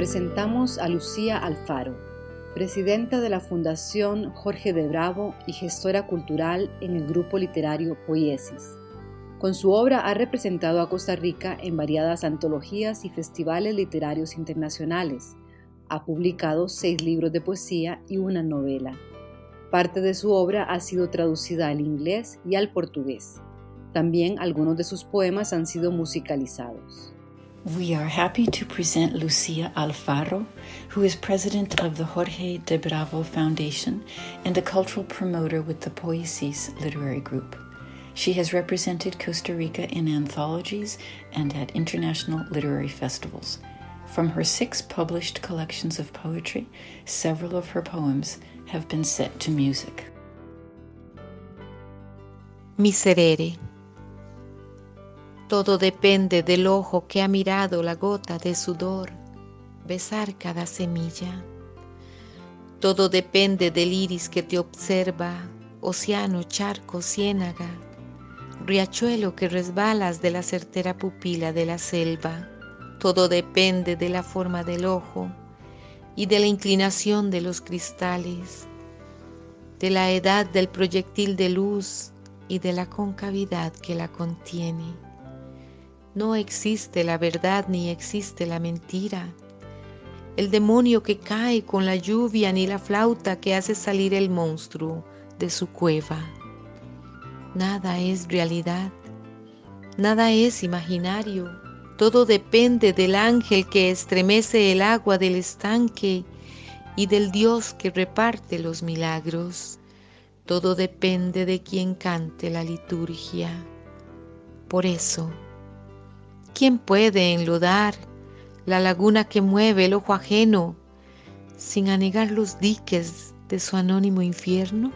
Presentamos a Lucía Alfaro, presidenta de la Fundación Jorge de Bravo y gestora cultural en el grupo literario Poiesis. Con su obra ha representado a Costa Rica en variadas antologías y festivales literarios internacionales. Ha publicado seis libros de poesía y una novela. Parte de su obra ha sido traducida al inglés y al portugués. También algunos de sus poemas han sido musicalizados. We are happy to present Lucia Alfaro, who is president of the Jorge de Bravo Foundation and a cultural promoter with the Poesis Literary Group. She has represented Costa Rica in anthologies and at international literary festivals. From her six published collections of poetry, several of her poems have been set to music. Miserere. Todo depende del ojo que ha mirado la gota de sudor, besar cada semilla. Todo depende del iris que te observa, océano, charco, ciénaga, riachuelo que resbalas de la certera pupila de la selva. Todo depende de la forma del ojo y de la inclinación de los cristales, de la edad del proyectil de luz y de la concavidad que la contiene. No existe la verdad ni existe la mentira. El demonio que cae con la lluvia ni la flauta que hace salir el monstruo de su cueva. Nada es realidad, nada es imaginario. Todo depende del ángel que estremece el agua del estanque y del Dios que reparte los milagros. Todo depende de quien cante la liturgia. Por eso, ¿Quién puede enlodar la laguna que mueve el ojo ajeno sin anegar los diques de su anónimo infierno?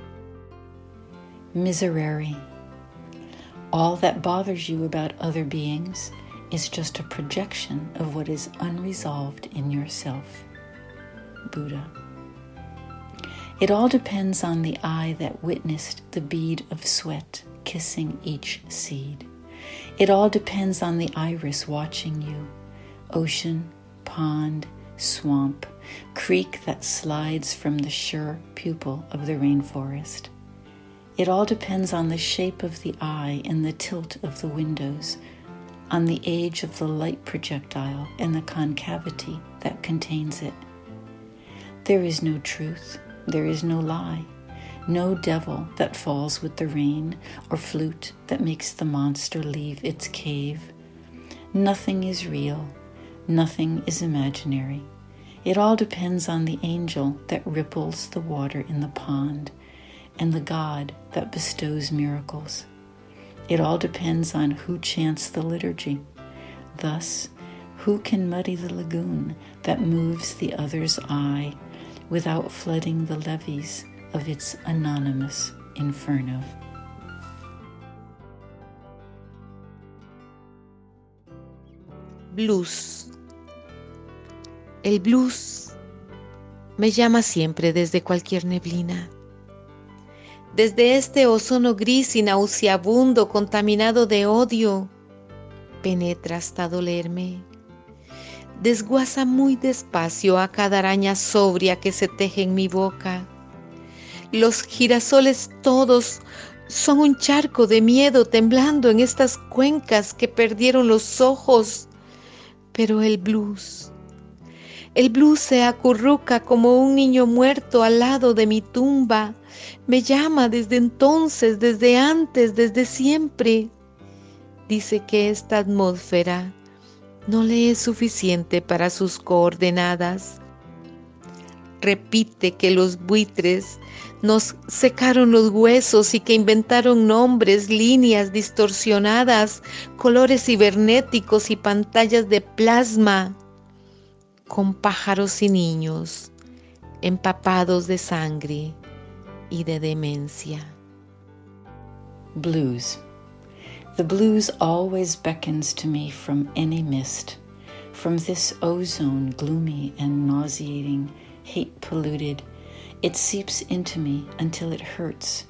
Miserere. All that bothers you about other beings is just a projection of what is unresolved in yourself. Buddha. It all depends on the eye that witnessed the bead of sweat kissing each seed. It all depends on the iris watching you ocean, pond, swamp, creek that slides from the sure pupil of the rainforest. It all depends on the shape of the eye and the tilt of the windows, on the age of the light projectile and the concavity that contains it. There is no truth, there is no lie, no devil that falls with the rain, or flute that makes the monster leave its cave. Nothing is real, nothing is imaginary. It all depends on the angel that ripples the water in the pond and the God that bestows miracles. It all depends on who chants the liturgy. Thus, who can muddy the lagoon that moves the other's eye without flooding the levees of its anonymous inferno. Blues. El blues me llama siempre desde cualquier neblina. Desde este ozono gris y nauseabundo contaminado de odio, penetra hasta dolerme. Desguaza muy despacio a cada araña sobria que se teje en mi boca los girasoles todos son un charco de miedo temblando en estas cuencas que perdieron los ojos. Pero el blues, el blues se acurruca como un niño muerto al lado de mi tumba. Me llama desde entonces, desde antes, desde siempre. Dice que esta atmósfera no le es suficiente para sus coordenadas repite que los buitres nos secaron los huesos y que inventaron nombres, líneas distorsionadas, colores cibernéticos y pantallas de plasma. con pájaros y niños empapados de sangre y de demencia. Blues. The blues always beckons to me from any mist, from this ozone gloomy and nauseating, hate polluted. It seeps into me until it hurts,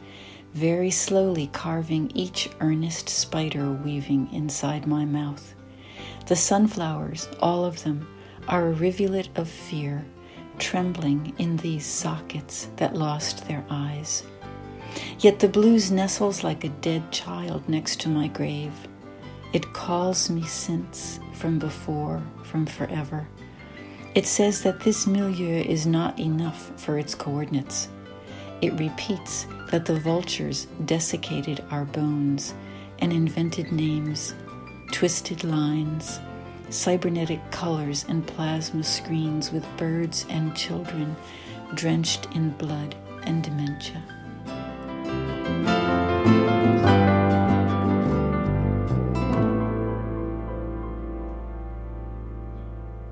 very slowly carving each earnest spider weaving inside my mouth. The sunflowers, all of them, are a rivulet of fear, trembling in these sockets that lost their eyes. Yet the blues nestles like a dead child next to my grave. It calls me since, from before, from forever. It says that this milieu is not enough for its coordinates. It repeats that the vultures desiccated our bones and invented names, twisted lines, cybernetic colors and plasma screens with birds and children drenched in blood and dementia.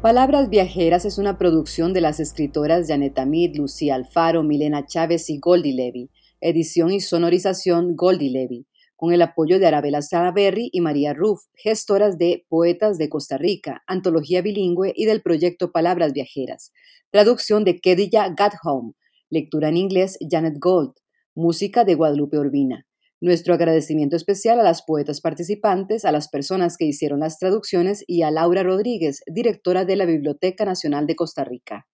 Palabras Viajeras es una producción de las escritoras Janet Amid, Lucía Alfaro, Milena Chávez y Goldie Levy. Edición y sonorización Goldie Levy con el apoyo de Arabella Salaberry y María Ruff, gestoras de Poetas de Costa Rica, antología bilingüe y del proyecto Palabras Viajeras. Traducción de Kedilla Gathome. Lectura en inglés Janet Gold. Música de Guadalupe Urbina. Nuestro agradecimiento especial a las poetas participantes, a las personas que hicieron las traducciones y a Laura Rodríguez, directora de la Biblioteca Nacional de Costa Rica.